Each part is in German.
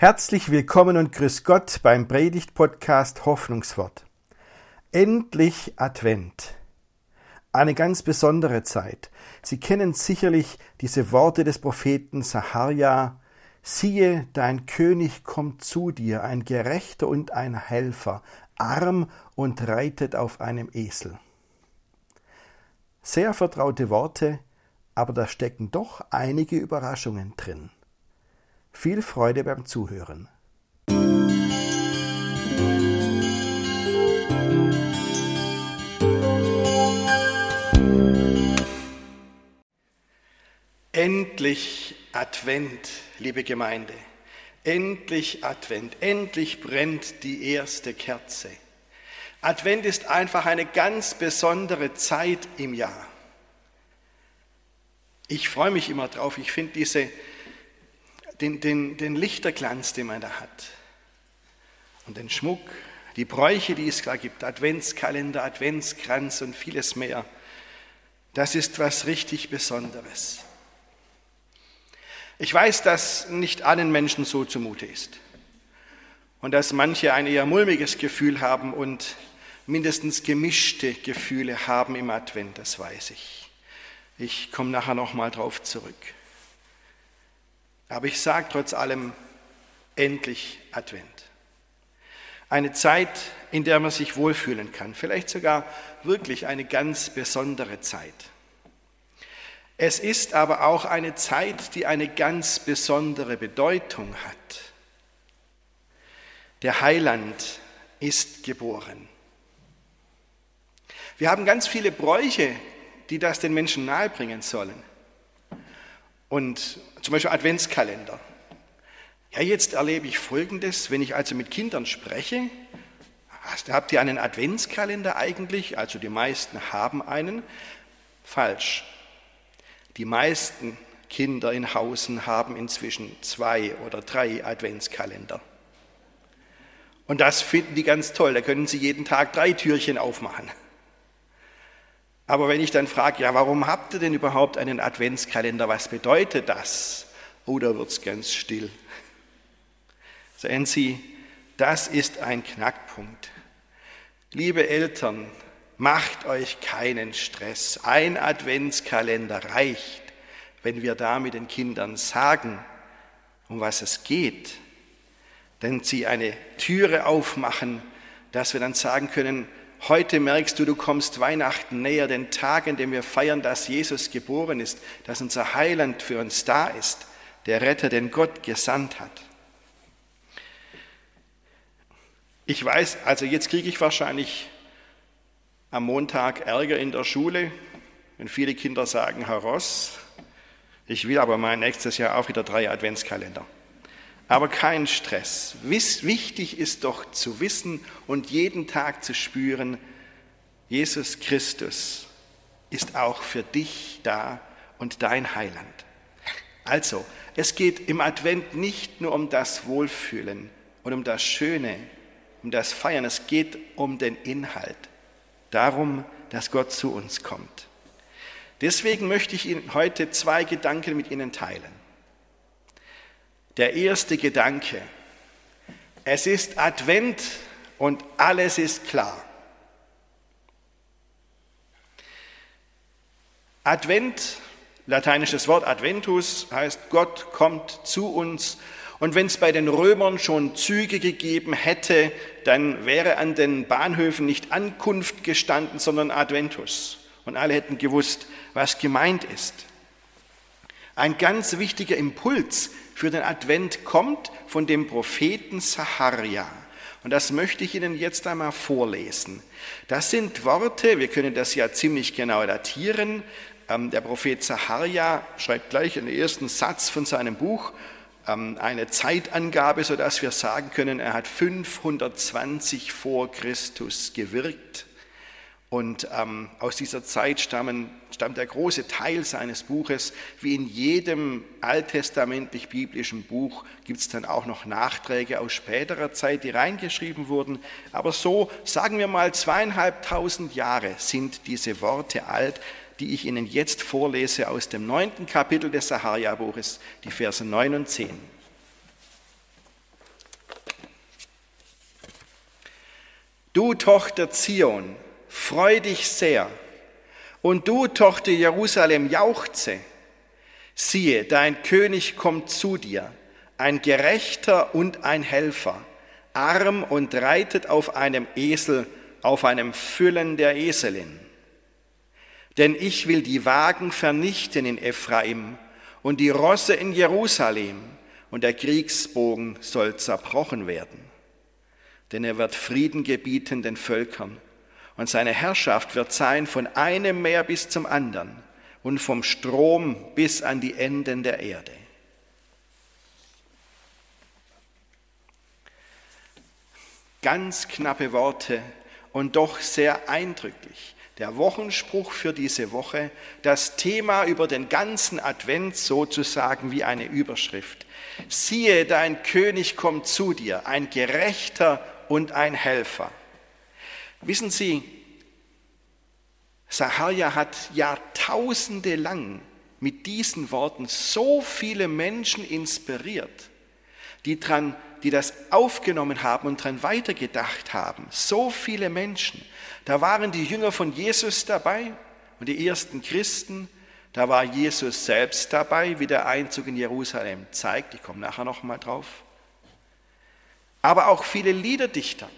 Herzlich willkommen und grüß Gott beim Predigt-Podcast Hoffnungswort. Endlich Advent. Eine ganz besondere Zeit. Sie kennen sicherlich diese Worte des Propheten Saharja. Siehe, dein König kommt zu dir, ein Gerechter und ein Helfer, arm und reitet auf einem Esel. Sehr vertraute Worte, aber da stecken doch einige Überraschungen drin. Viel Freude beim Zuhören. Endlich Advent, liebe Gemeinde. Endlich Advent. Endlich brennt die erste Kerze. Advent ist einfach eine ganz besondere Zeit im Jahr. Ich freue mich immer drauf. Ich finde diese den, den, den Lichterglanz, den man da hat. Und den Schmuck, die Bräuche, die es da gibt, Adventskalender, Adventskranz und vieles mehr. Das ist was richtig Besonderes. Ich weiß, dass nicht allen Menschen so zumute ist und dass manche ein eher mulmiges Gefühl haben und mindestens gemischte Gefühle haben im Advent, das weiß ich. Ich komme nachher nochmal drauf zurück. Aber ich sage trotz allem, endlich Advent. Eine Zeit, in der man sich wohlfühlen kann, vielleicht sogar wirklich eine ganz besondere Zeit. Es ist aber auch eine Zeit, die eine ganz besondere Bedeutung hat. Der Heiland ist geboren. Wir haben ganz viele Bräuche, die das den Menschen nahebringen sollen. Und zum Beispiel Adventskalender. Ja, jetzt erlebe ich Folgendes, wenn ich also mit Kindern spreche, habt ihr einen Adventskalender eigentlich? Also die meisten haben einen. Falsch. Die meisten Kinder in Hausen haben inzwischen zwei oder drei Adventskalender. Und das finden die ganz toll. Da können sie jeden Tag drei Türchen aufmachen. Aber wenn ich dann frage, ja, warum habt ihr denn überhaupt einen Adventskalender? Was bedeutet das? Oh, da wird es ganz still. Sehen Sie, das ist ein Knackpunkt. Liebe Eltern, macht euch keinen Stress. Ein Adventskalender reicht, wenn wir da mit den Kindern sagen, um was es geht. Wenn sie eine Türe aufmachen, dass wir dann sagen können, Heute merkst du, du kommst Weihnachten näher, den Tag, in dem wir feiern, dass Jesus geboren ist, dass unser Heiland für uns da ist, der Retter, den Gott gesandt hat. Ich weiß, also jetzt kriege ich wahrscheinlich am Montag Ärger in der Schule, wenn viele Kinder sagen, Herr Ross, ich will aber mein nächstes Jahr auch wieder drei Adventskalender aber kein Stress. Wichtig ist doch zu wissen und jeden Tag zu spüren, Jesus Christus ist auch für dich da und dein Heiland. Also, es geht im Advent nicht nur um das Wohlfühlen und um das Schöne, um das Feiern, es geht um den Inhalt, darum, dass Gott zu uns kommt. Deswegen möchte ich Ihnen heute zwei Gedanken mit Ihnen teilen. Der erste Gedanke. Es ist Advent und alles ist klar. Advent, lateinisches Wort Adventus, heißt Gott kommt zu uns. Und wenn es bei den Römern schon Züge gegeben hätte, dann wäre an den Bahnhöfen nicht Ankunft gestanden, sondern Adventus. Und alle hätten gewusst, was gemeint ist. Ein ganz wichtiger Impuls für den Advent kommt von dem Propheten Saharia. Und das möchte ich Ihnen jetzt einmal vorlesen. Das sind Worte, wir können das ja ziemlich genau datieren. Ähm, der Prophet Saharia schreibt gleich in den ersten Satz von seinem Buch ähm, eine Zeitangabe, sodass wir sagen können, er hat 520 vor Christus gewirkt. Und ähm, aus dieser Zeit stammen, stammt der große Teil seines Buches. Wie in jedem alttestamentlich-biblischen Buch gibt es dann auch noch Nachträge aus späterer Zeit, die reingeschrieben wurden. Aber so, sagen wir mal, zweieinhalbtausend Jahre sind diese Worte alt, die ich Ihnen jetzt vorlese aus dem neunten Kapitel des Saharia-Buches, die Verse 9 und 10. Du Tochter Zion, freu dich sehr. Und du Tochter Jerusalem, jauchze. Siehe, dein König kommt zu dir, ein Gerechter und ein Helfer, arm und reitet auf einem Esel, auf einem Füllen der Eselin. Denn ich will die Wagen vernichten in Ephraim und die Rosse in Jerusalem, und der Kriegsbogen soll zerbrochen werden. Denn er wird Frieden gebieten den Völkern, und seine Herrschaft wird sein von einem Meer bis zum anderen und vom Strom bis an die Enden der Erde. Ganz knappe Worte und doch sehr eindrücklich. Der Wochenspruch für diese Woche, das Thema über den ganzen Advent sozusagen wie eine Überschrift. Siehe, dein König kommt zu dir, ein Gerechter und ein Helfer. Wissen Sie, Sahaja hat jahrtausende lang mit diesen Worten so viele Menschen inspiriert, die, dran, die das aufgenommen haben und daran weitergedacht haben. So viele Menschen. Da waren die Jünger von Jesus dabei und die ersten Christen. Da war Jesus selbst dabei, wie der Einzug in Jerusalem zeigt. Ich komme nachher noch mal drauf. Aber auch viele Liederdichter.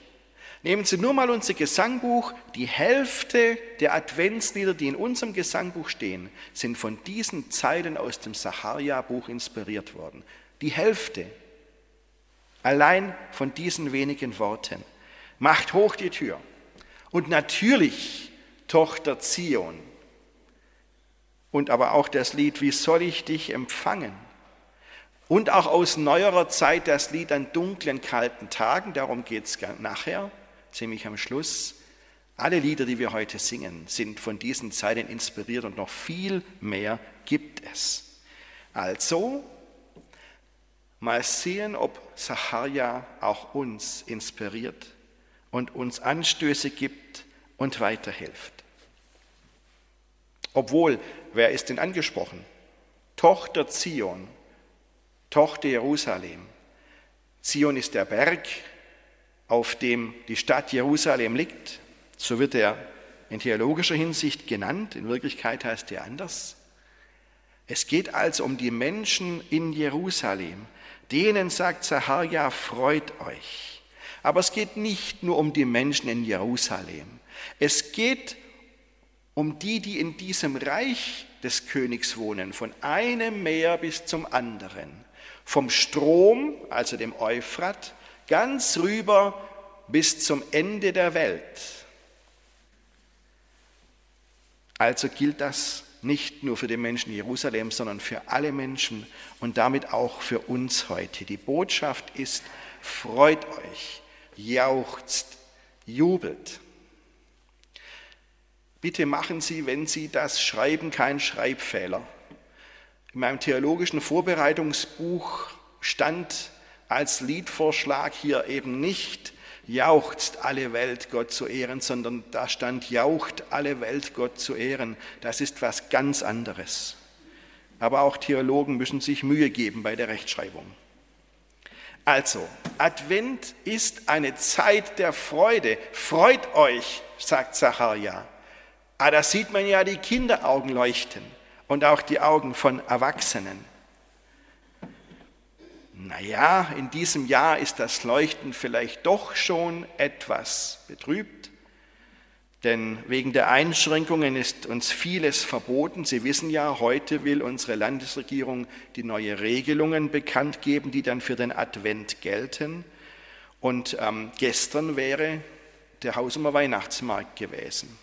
Nehmen Sie nur mal unser Gesangbuch. Die Hälfte der Adventslieder, die in unserem Gesangbuch stehen, sind von diesen Zeilen aus dem Saharia-Buch inspiriert worden. Die Hälfte. Allein von diesen wenigen Worten. Macht hoch die Tür. Und natürlich Tochter Zion. Und aber auch das Lied, wie soll ich dich empfangen? Und auch aus neuerer Zeit das Lied an dunklen, kalten Tagen, darum geht es nachher, ziemlich am Schluss. Alle Lieder, die wir heute singen, sind von diesen Zeiten inspiriert und noch viel mehr gibt es. Also, mal sehen, ob Sacharia auch uns inspiriert und uns Anstöße gibt und weiterhilft. Obwohl, wer ist denn angesprochen? Tochter Zion, Tochter Jerusalem. Zion ist der Berg, auf dem die Stadt Jerusalem liegt. So wird er in theologischer Hinsicht genannt. In Wirklichkeit heißt er anders. Es geht also um die Menschen in Jerusalem. Denen sagt Zacharia, freut euch. Aber es geht nicht nur um die Menschen in Jerusalem. Es geht um die, die in diesem Reich des Königs wohnen, von einem Meer bis zum anderen. Vom Strom, also dem Euphrat, ganz rüber bis zum Ende der Welt. Also gilt das nicht nur für die Menschen in Jerusalem, sondern für alle Menschen und damit auch für uns heute. Die Botschaft ist, freut euch, jauchzt, jubelt. Bitte machen Sie, wenn Sie das schreiben, keinen Schreibfehler. In meinem theologischen Vorbereitungsbuch stand als Liedvorschlag hier eben nicht jauchzt alle Welt Gott zu ehren, sondern da stand jaucht alle Welt Gott zu ehren. Das ist was ganz anderes. Aber auch Theologen müssen sich Mühe geben bei der Rechtschreibung. Also, Advent ist eine Zeit der Freude. Freut euch, sagt Zacharia. Ah, da sieht man ja die Kinderaugen leuchten und auch die Augen von Erwachsenen. Naja, in diesem Jahr ist das Leuchten vielleicht doch schon etwas betrübt. Denn wegen der Einschränkungen ist uns vieles verboten. Sie wissen ja, heute will unsere Landesregierung die neue Regelungen bekannt geben, die dann für den Advent gelten. Und ähm, gestern wäre der Hausumer Weihnachtsmarkt gewesen.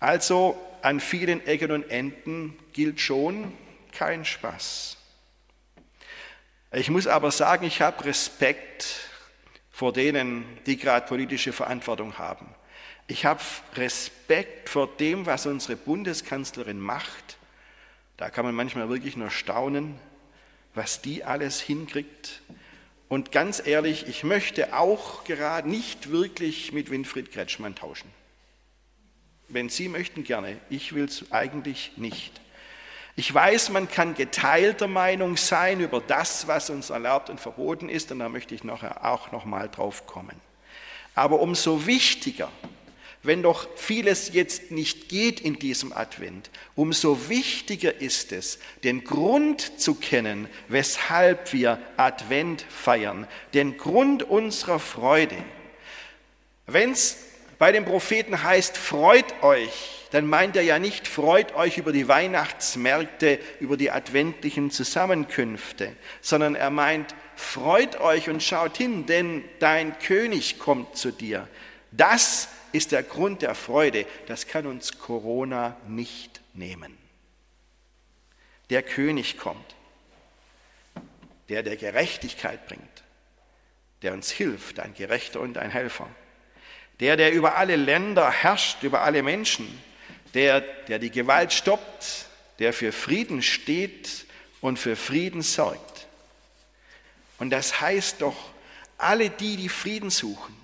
Also an vielen Ecken und Enden gilt schon kein Spaß. Ich muss aber sagen, ich habe Respekt vor denen, die gerade politische Verantwortung haben. Ich habe Respekt vor dem, was unsere Bundeskanzlerin macht. Da kann man manchmal wirklich nur staunen, was die alles hinkriegt. Und ganz ehrlich, ich möchte auch gerade nicht wirklich mit Winfried Kretschmann tauschen. Wenn Sie möchten, gerne. Ich will es eigentlich nicht. Ich weiß, man kann geteilter Meinung sein über das, was uns erlaubt und verboten ist, und da möchte ich nachher auch noch mal drauf kommen. Aber umso wichtiger, wenn doch vieles jetzt nicht geht in diesem Advent, umso wichtiger ist es, den Grund zu kennen, weshalb wir Advent feiern, den Grund unserer Freude. Wenn es bei dem Propheten heißt, freut euch, dann meint er ja nicht, freut euch über die Weihnachtsmärkte, über die adventlichen Zusammenkünfte, sondern er meint, freut euch und schaut hin, denn dein König kommt zu dir. Das ist der Grund der Freude. Das kann uns Corona nicht nehmen. Der König kommt, der der Gerechtigkeit bringt, der uns hilft, ein Gerechter und ein Helfer. Der, der über alle Länder herrscht, über alle Menschen, der, der die Gewalt stoppt, der für Frieden steht und für Frieden sorgt. Und das heißt doch, alle die, die Frieden suchen,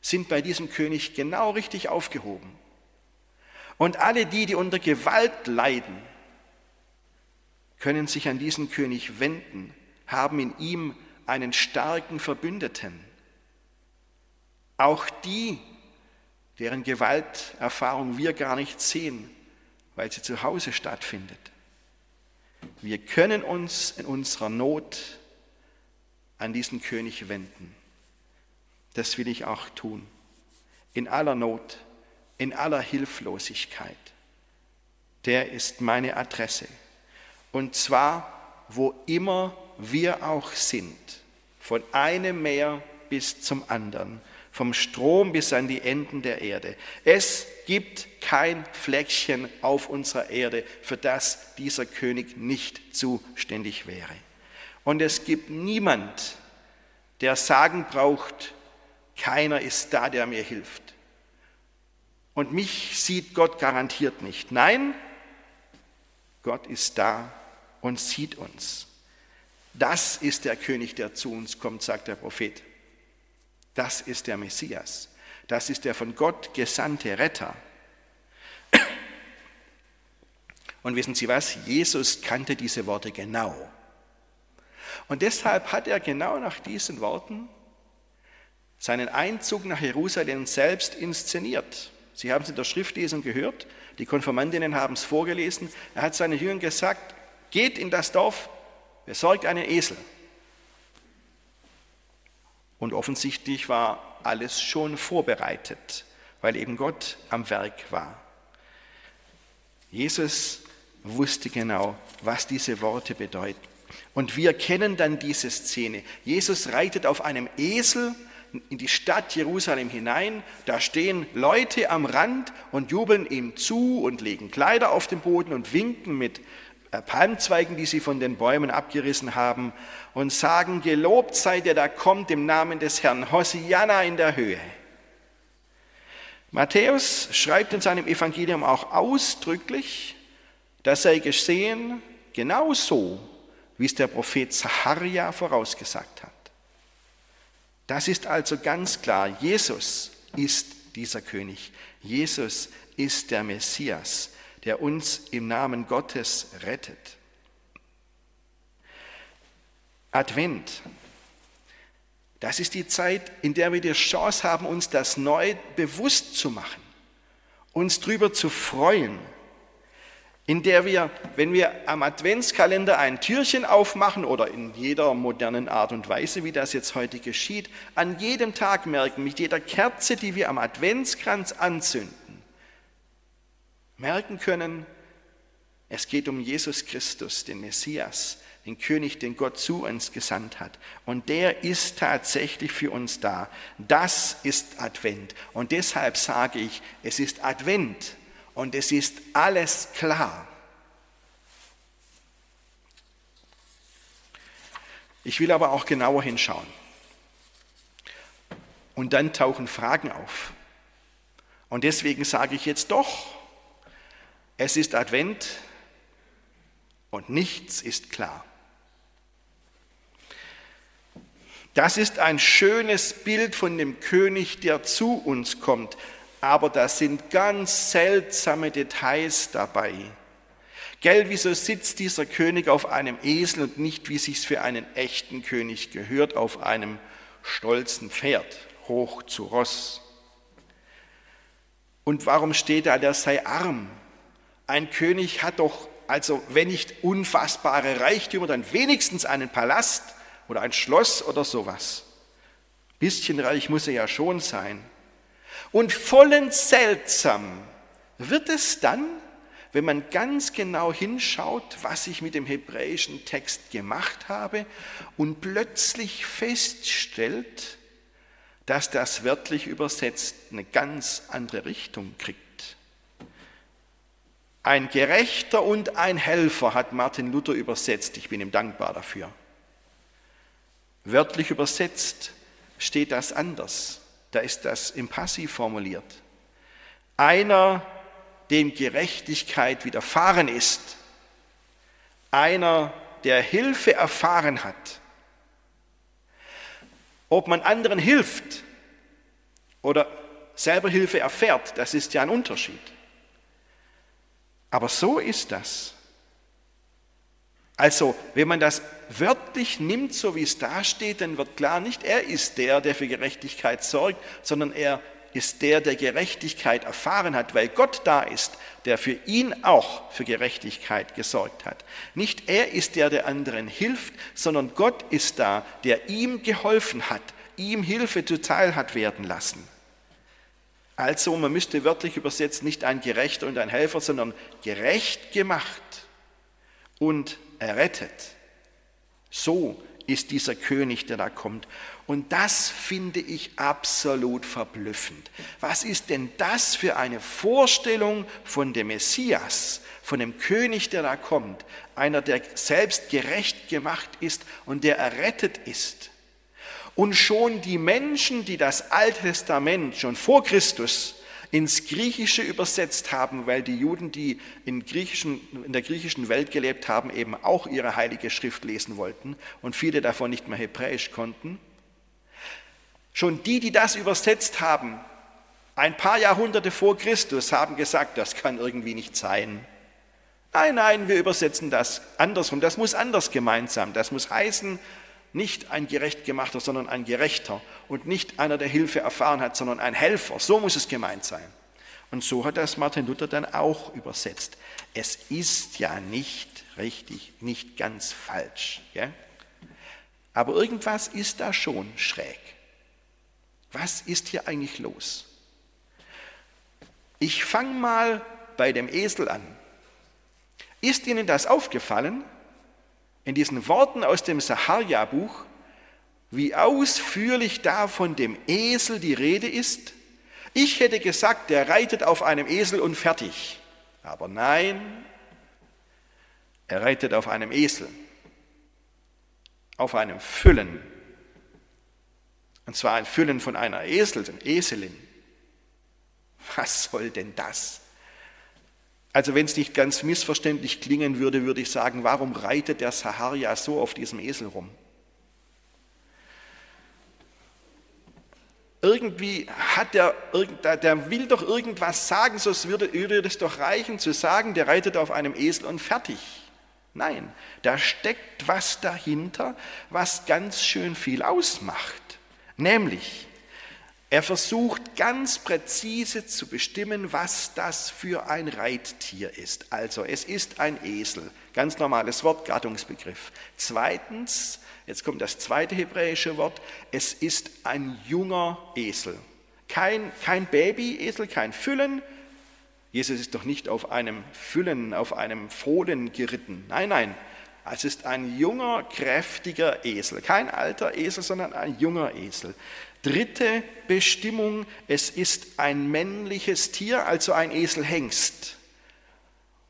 sind bei diesem König genau richtig aufgehoben. Und alle die, die unter Gewalt leiden, können sich an diesen König wenden, haben in ihm einen starken Verbündeten. Auch die, deren Gewalterfahrung wir gar nicht sehen, weil sie zu Hause stattfindet. Wir können uns in unserer Not an diesen König wenden. Das will ich auch tun. In aller Not, in aller Hilflosigkeit. Der ist meine Adresse. Und zwar, wo immer wir auch sind, von einem Meer bis zum anderen, vom Strom bis an die Enden der Erde. Es gibt kein Fleckchen auf unserer Erde, für das dieser König nicht zuständig wäre. Und es gibt niemand, der sagen braucht, keiner ist da, der mir hilft. Und mich sieht Gott garantiert nicht. Nein, Gott ist da und sieht uns. Das ist der König, der zu uns kommt, sagt der Prophet. Das ist der Messias. Das ist der von Gott gesandte Retter. Und wissen Sie was? Jesus kannte diese Worte genau. Und deshalb hat er genau nach diesen Worten seinen Einzug nach Jerusalem selbst inszeniert. Sie haben es in der Schriftlesung gehört, die Konformantinnen haben es vorgelesen. Er hat seinen Jüngern gesagt, geht in das Dorf, besorgt einen Esel und offensichtlich war alles schon vorbereitet, weil eben Gott am Werk war. Jesus wusste genau, was diese Worte bedeuten. Und wir kennen dann diese Szene. Jesus reitet auf einem Esel in die Stadt Jerusalem hinein. Da stehen Leute am Rand und jubeln ihm zu und legen Kleider auf den Boden und winken mit Palmzweigen, die sie von den Bäumen abgerissen haben, und sagen, gelobt sei der, da kommt im Namen des Herrn, Hosianna in der Höhe. Matthäus schreibt in seinem Evangelium auch ausdrücklich, das sei geschehen genauso, wie es der Prophet Zacharia vorausgesagt hat. Das ist also ganz klar, Jesus ist dieser König, Jesus ist der Messias der uns im Namen Gottes rettet. Advent, das ist die Zeit, in der wir die Chance haben, uns das neu bewusst zu machen, uns darüber zu freuen, in der wir, wenn wir am Adventskalender ein Türchen aufmachen oder in jeder modernen Art und Weise, wie das jetzt heute geschieht, an jedem Tag merken, mit jeder Kerze, die wir am Adventskranz anzünden, merken können, es geht um Jesus Christus, den Messias, den König, den Gott zu uns gesandt hat. Und der ist tatsächlich für uns da. Das ist Advent. Und deshalb sage ich, es ist Advent und es ist alles klar. Ich will aber auch genauer hinschauen. Und dann tauchen Fragen auf. Und deswegen sage ich jetzt doch, es ist Advent und nichts ist klar. Das ist ein schönes Bild von dem König, der zu uns kommt, aber da sind ganz seltsame Details dabei. Gell, wieso sitzt dieser König auf einem Esel und nicht, wie sich's für einen echten König gehört, auf einem stolzen Pferd? hoch zu Ross. Und warum steht da, der sei arm? Ein König hat doch, also wenn nicht unfassbare Reichtümer, dann wenigstens einen Palast oder ein Schloss oder sowas. Bisschen reich muss er ja schon sein. Und vollends seltsam wird es dann, wenn man ganz genau hinschaut, was ich mit dem hebräischen Text gemacht habe und plötzlich feststellt, dass das wörtlich übersetzt eine ganz andere Richtung kriegt. Ein Gerechter und ein Helfer hat Martin Luther übersetzt. Ich bin ihm dankbar dafür. Wörtlich übersetzt steht das anders. Da ist das im Passiv formuliert. Einer, dem Gerechtigkeit widerfahren ist. Einer, der Hilfe erfahren hat. Ob man anderen hilft oder selber Hilfe erfährt, das ist ja ein Unterschied. Aber so ist das. Also, wenn man das wörtlich nimmt, so wie es da steht, dann wird klar, nicht er ist der, der für Gerechtigkeit sorgt, sondern er ist der, der Gerechtigkeit erfahren hat, weil Gott da ist, der für ihn auch für Gerechtigkeit gesorgt hat. Nicht er ist der, der anderen hilft, sondern Gott ist da, der ihm geholfen hat, ihm Hilfe zuteil hat werden lassen. Also, man müsste wörtlich übersetzt nicht ein Gerechter und ein Helfer, sondern gerecht gemacht und errettet. So ist dieser König, der da kommt. Und das finde ich absolut verblüffend. Was ist denn das für eine Vorstellung von dem Messias, von dem König, der da kommt? Einer, der selbst gerecht gemacht ist und der errettet ist. Und schon die Menschen, die das Alte Testament schon vor Christus ins Griechische übersetzt haben, weil die Juden, die in, in der griechischen Welt gelebt haben, eben auch ihre heilige Schrift lesen wollten und viele davon nicht mehr Hebräisch konnten. Schon die, die das übersetzt haben, ein paar Jahrhunderte vor Christus, haben gesagt, das kann irgendwie nicht sein. Nein, nein, wir übersetzen das andersrum. Das muss anders gemeint sein. Das muss heißen, nicht ein gerecht gemachter, sondern ein gerechter und nicht einer, der Hilfe erfahren hat, sondern ein Helfer. So muss es gemeint sein. Und so hat das Martin Luther dann auch übersetzt. Es ist ja nicht richtig, nicht ganz falsch. Ja? Aber irgendwas ist da schon schräg. Was ist hier eigentlich los? Ich fange mal bei dem Esel an. Ist Ihnen das aufgefallen? In diesen Worten aus dem Saharja-Buch, wie ausführlich da von dem Esel die Rede ist. Ich hätte gesagt, der reitet auf einem Esel und fertig. Aber nein, er reitet auf einem Esel, auf einem Füllen. Und zwar ein Füllen von einer Esel, Eselin. Was soll denn das? Also wenn es nicht ganz missverständlich klingen würde, würde ich sagen, warum reitet der Saharia so auf diesem Esel rum? Irgendwie hat der, der will doch irgendwas sagen, sonst würde, würde es doch reichen zu sagen, der reitet auf einem Esel und fertig. Nein, da steckt was dahinter, was ganz schön viel ausmacht. Nämlich, er versucht ganz präzise zu bestimmen, was das für ein Reittier ist. Also es ist ein Esel, ganz normales Wort, Gattungsbegriff. Zweitens, jetzt kommt das zweite hebräische Wort, es ist ein junger Esel. Kein, kein Babyesel, kein Füllen. Jesus ist doch nicht auf einem Füllen, auf einem Fohlen geritten. Nein, nein, es ist ein junger, kräftiger Esel. Kein alter Esel, sondern ein junger Esel. Dritte Bestimmung, es ist ein männliches Tier, also ein Eselhengst.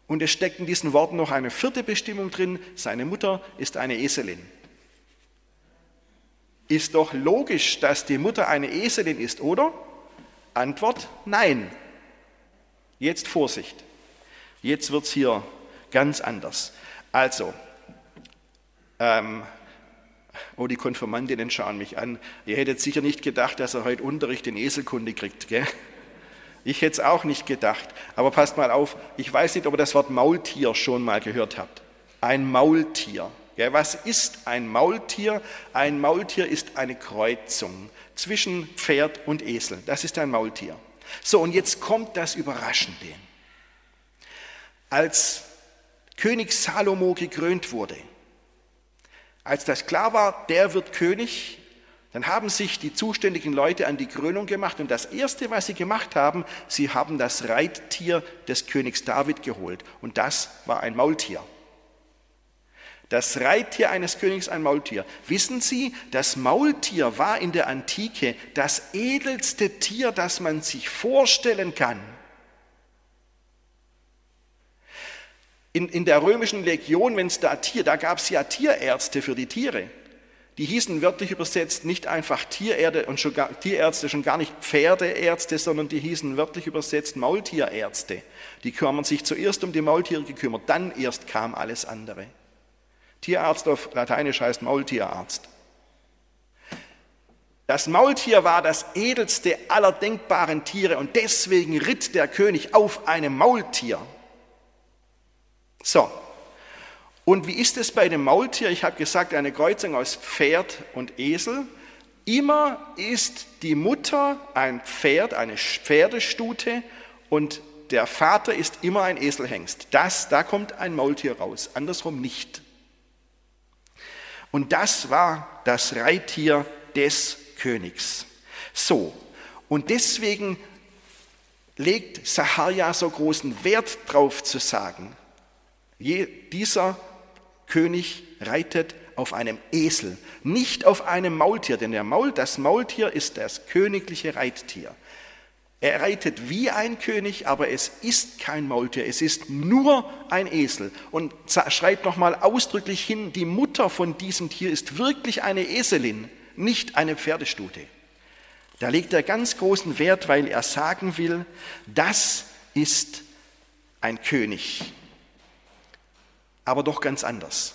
Und es steckt in diesen Worten noch eine vierte Bestimmung drin, seine Mutter ist eine Eselin. Ist doch logisch, dass die Mutter eine Eselin ist, oder? Antwort, nein. Jetzt Vorsicht. Jetzt wird es hier ganz anders. Also, ähm, Oh, die Konfirmandinnen schauen mich an. Ihr hättet sicher nicht gedacht, dass er heute Unterricht in Eselkunde kriegt. Gell? Ich hätte es auch nicht gedacht. Aber passt mal auf, ich weiß nicht, ob ihr das Wort Maultier schon mal gehört habt. Ein Maultier. Ja, was ist ein Maultier? Ein Maultier ist eine Kreuzung zwischen Pferd und Esel. Das ist ein Maultier. So, und jetzt kommt das Überraschende. Als König Salomo gekrönt wurde, als das klar war, der wird König, dann haben sich die zuständigen Leute an die Krönung gemacht und das Erste, was sie gemacht haben, sie haben das Reittier des Königs David geholt und das war ein Maultier. Das Reittier eines Königs ein Maultier. Wissen Sie, das Maultier war in der Antike das edelste Tier, das man sich vorstellen kann. In, in der römischen Legion, wenn es da Tier, da gab es ja Tierärzte für die Tiere. Die hießen wörtlich übersetzt nicht einfach Tiererde und schon gar, Tierärzte, schon gar nicht Pferdeärzte, sondern die hießen wörtlich übersetzt Maultierärzte. Die kümmern sich zuerst um die Maultiere gekümmert, dann erst kam alles andere. Tierarzt auf Lateinisch heißt Maultierarzt. Das Maultier war das edelste aller denkbaren Tiere und deswegen ritt der König auf einem Maultier. So, und wie ist es bei dem Maultier? Ich habe gesagt, eine Kreuzung aus Pferd und Esel. Immer ist die Mutter ein Pferd, eine Pferdestute und der Vater ist immer ein Eselhengst. Das, da kommt ein Maultier raus, andersrum nicht. Und das war das Reittier des Königs. So, und deswegen legt Sahaja so großen Wert drauf zu sagen, je, dieser König reitet auf einem Esel, nicht auf einem Maultier, denn der Maul, das Maultier ist das königliche Reittier. Er reitet wie ein König, aber es ist kein Maultier, es ist nur ein Esel. Und schreibt nochmal ausdrücklich hin, die Mutter von diesem Tier ist wirklich eine Eselin, nicht eine Pferdestute. Da legt er ganz großen Wert, weil er sagen will, das ist ein König, aber doch ganz anders.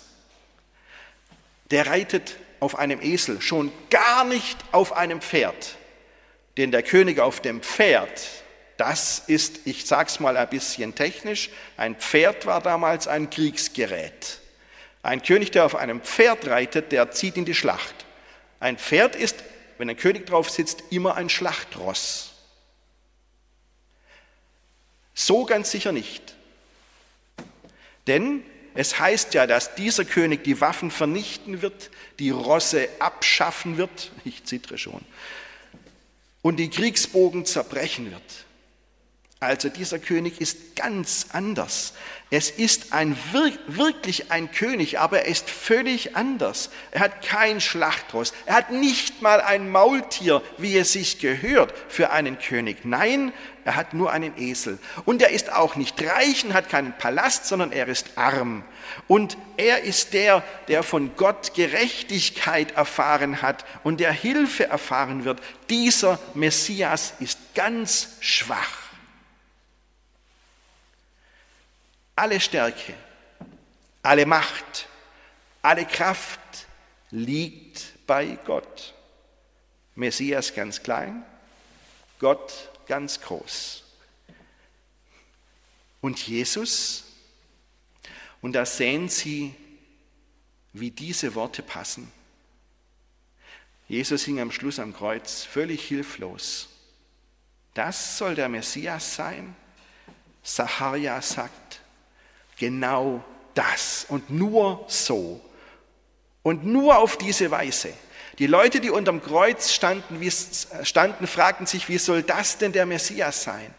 Der reitet auf einem Esel, schon gar nicht auf einem Pferd. Denn der König auf dem Pferd, das ist, ich sage es mal ein bisschen technisch, ein Pferd war damals ein Kriegsgerät. Ein König, der auf einem Pferd reitet, der zieht in die Schlacht. Ein Pferd ist, wenn ein König drauf sitzt, immer ein Schlachtross. So ganz sicher nicht. Denn es heißt ja, dass dieser König die Waffen vernichten wird, die Rosse abschaffen wird, ich zittere schon, und die Kriegsbogen zerbrechen wird. Also dieser König ist ganz anders. Es ist ein, wirklich ein König, aber er ist völlig anders. Er hat kein Schlachtross. Er hat nicht mal ein Maultier, wie es sich gehört für einen König. Nein, er hat nur einen Esel. Und er ist auch nicht reich und hat keinen Palast, sondern er ist arm. Und er ist der, der von Gott Gerechtigkeit erfahren hat und der Hilfe erfahren wird. Dieser Messias ist ganz schwach. Alle Stärke, alle Macht, alle Kraft liegt bei Gott. Messias ganz klein, Gott ganz groß. Und Jesus, und da sehen Sie, wie diese Worte passen. Jesus hing am Schluss am Kreuz, völlig hilflos. Das soll der Messias sein? Saharia sagt, genau das und nur so und nur auf diese Weise. Die Leute, die unterm Kreuz standen, standen, fragten sich, wie soll das denn der Messias sein?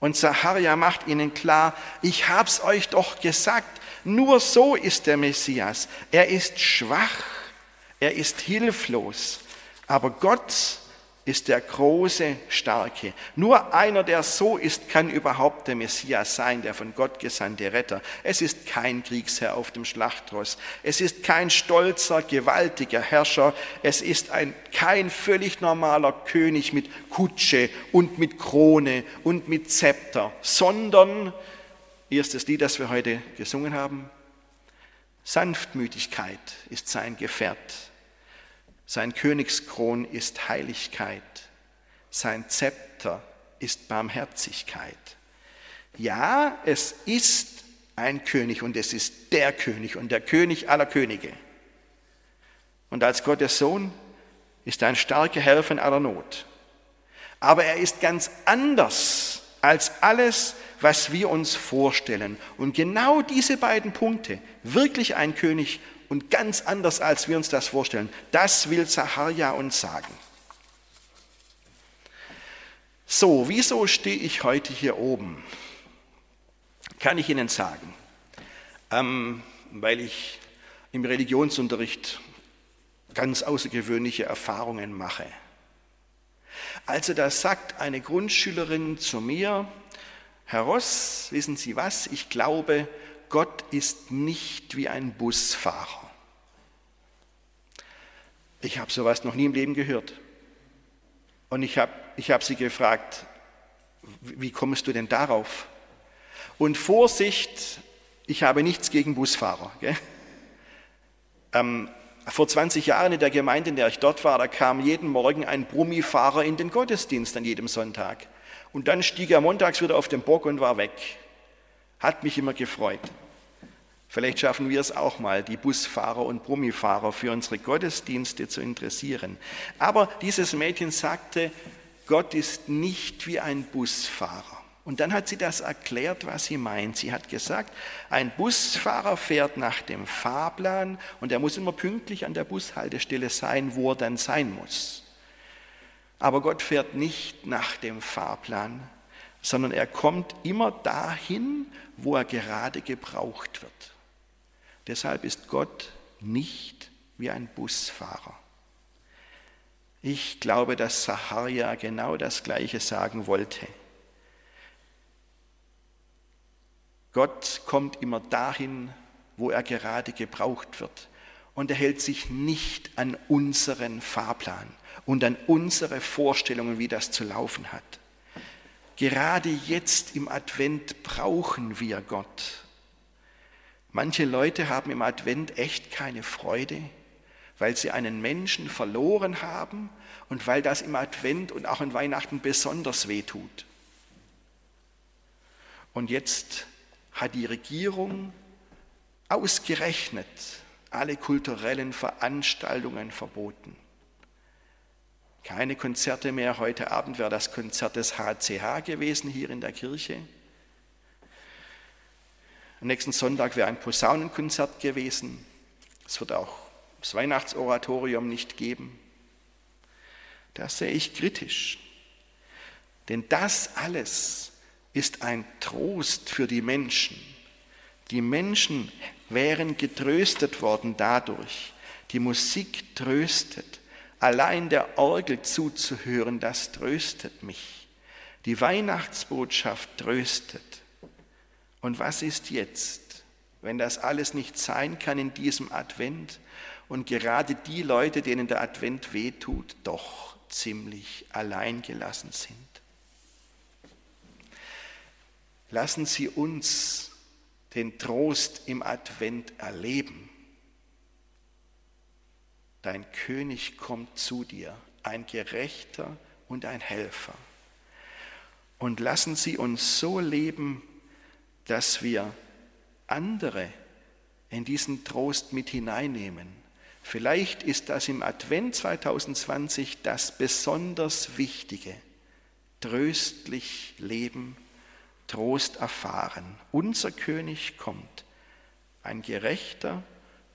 Und Zacharia macht ihnen klar, ich hab's euch doch gesagt, nur so ist der Messias. Er ist schwach, er ist hilflos, aber Gott ist der große, starke. Nur einer, der so ist, kann überhaupt der Messias sein, der von Gott gesandte Retter. Es ist kein Kriegsherr auf dem Schlachtross. Es ist kein stolzer, gewaltiger Herrscher. Es ist ein, kein völlig normaler König mit Kutsche und mit Krone und mit Zepter, sondern, erstes Lied, das wir heute gesungen haben, Sanftmütigkeit ist sein Gefährt sein Königskron ist Heiligkeit, sein Zepter ist Barmherzigkeit. Ja, es ist ein König und es ist der König und der König aller Könige. Und als Gottes Sohn ist er ein starker Helfer in aller Not. Aber er ist ganz anders als alles, was wir uns vorstellen. Und genau diese beiden Punkte, wirklich ein König und ganz anders, als wir uns das vorstellen, das will Zacharia uns sagen. So, wieso stehe ich heute hier oben? Kann ich Ihnen sagen. Ähm, weil ich im Religionsunterricht ganz außergewöhnliche Erfahrungen mache. Also da sagt eine Grundschülerin zu mir, Herr Ross, wissen Sie was, ich glaube, Gott ist nicht wie ein Busfahrer. Ich habe sowas noch nie im Leben gehört. Und ich habe ich hab sie gefragt, wie kommst du denn darauf? Und Vorsicht, ich habe nichts gegen Busfahrer. Ähm, vor 20 Jahren in der Gemeinde, in der ich dort war, da kam jeden Morgen ein Brummifahrer in den Gottesdienst an jedem Sonntag. Und dann stieg er montags wieder auf den Bock und war weg. Hat mich immer gefreut. Vielleicht schaffen wir es auch mal, die Busfahrer und Brummifahrer für unsere Gottesdienste zu interessieren. Aber dieses Mädchen sagte, Gott ist nicht wie ein Busfahrer. Und dann hat sie das erklärt, was sie meint. Sie hat gesagt, ein Busfahrer fährt nach dem Fahrplan und er muss immer pünktlich an der Bushaltestelle sein, wo er dann sein muss. Aber Gott fährt nicht nach dem Fahrplan, sondern er kommt immer dahin, wo er gerade gebraucht wird. Deshalb ist Gott nicht wie ein Busfahrer. Ich glaube, dass Saharia genau das Gleiche sagen wollte. Gott kommt immer dahin, wo er gerade gebraucht wird. Und er hält sich nicht an unseren Fahrplan und an unsere Vorstellungen, wie das zu laufen hat. Gerade jetzt im Advent brauchen wir Gott. Manche Leute haben im Advent echt keine Freude, weil sie einen Menschen verloren haben und weil das im Advent und auch in Weihnachten besonders weh tut. Und jetzt hat die Regierung ausgerechnet alle kulturellen Veranstaltungen verboten. Keine Konzerte mehr. Heute Abend wäre das Konzert des HCH gewesen hier in der Kirche. Am nächsten Sonntag wäre ein Posaunenkonzert gewesen. Es wird auch das Weihnachtsoratorium nicht geben. Das sehe ich kritisch. Denn das alles ist ein Trost für die Menschen. Die Menschen wären getröstet worden dadurch. Die Musik tröstet. Allein der Orgel zuzuhören, das tröstet mich. Die Weihnachtsbotschaft tröstet. Und was ist jetzt, wenn das alles nicht sein kann in diesem Advent und gerade die Leute, denen der Advent wehtut, doch ziemlich alleingelassen sind? Lassen Sie uns den Trost im Advent erleben. Dein König kommt zu dir, ein Gerechter und ein Helfer. Und lassen Sie uns so leben, dass wir andere in diesen Trost mit hineinnehmen. Vielleicht ist das im Advent 2020 das besonders Wichtige. Tröstlich leben Trost erfahren. Unser König kommt, ein Gerechter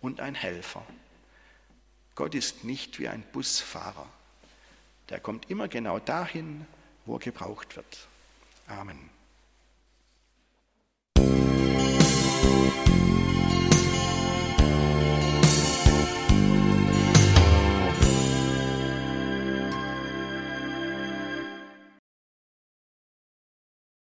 und ein Helfer. Gott ist nicht wie ein Busfahrer. Der kommt immer genau dahin, wo er gebraucht wird. Amen.